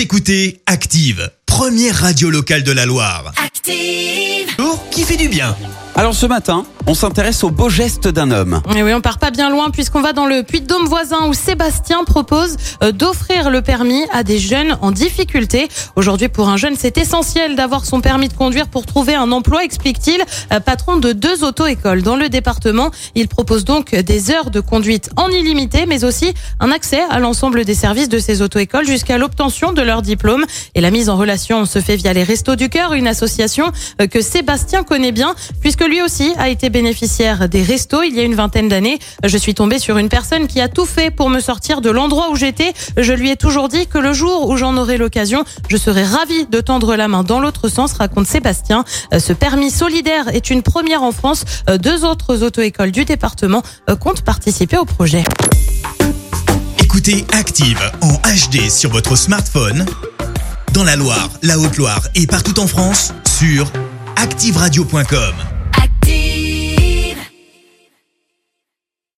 Vous écoutez Active, première radio locale de la Loire. Active. Oh, qui fait du bien Alors ce matin, on s'intéresse au beau geste d'un homme. Et oui, on part pas bien loin puisqu'on va dans le Puy-de-Dôme voisin où Sébastien propose euh, d'offrir le permis à des jeunes en difficulté. Aujourd'hui, pour un jeune, c'est essentiel d'avoir son permis de conduire pour trouver un emploi, explique-t-il. Euh, Patron de deux auto-écoles dans le département, il propose donc des heures de conduite en illimité, mais aussi un accès à l'ensemble des services de ces auto-écoles jusqu'à l'obtention de leur diplôme. Et la mise en relation se fait via les Restos du Cœur, une association euh, que Sébastien connaît bien puisque lui aussi a été bénéficiaire des restos il y a une vingtaine d'années. Je suis tombée sur une personne qui a tout fait pour me sortir de l'endroit où j'étais. Je lui ai toujours dit que le jour où j'en aurai l'occasion, je serais ravie de tendre la main dans l'autre sens, raconte Sébastien. Euh, Ce permis solidaire est une première en France. Euh, Deux autres auto-écoles du département euh, comptent participer au projet. Écoutez Active en HD sur votre smartphone, dans la Loire, la Haute-Loire et partout en France, sur activeradio.com.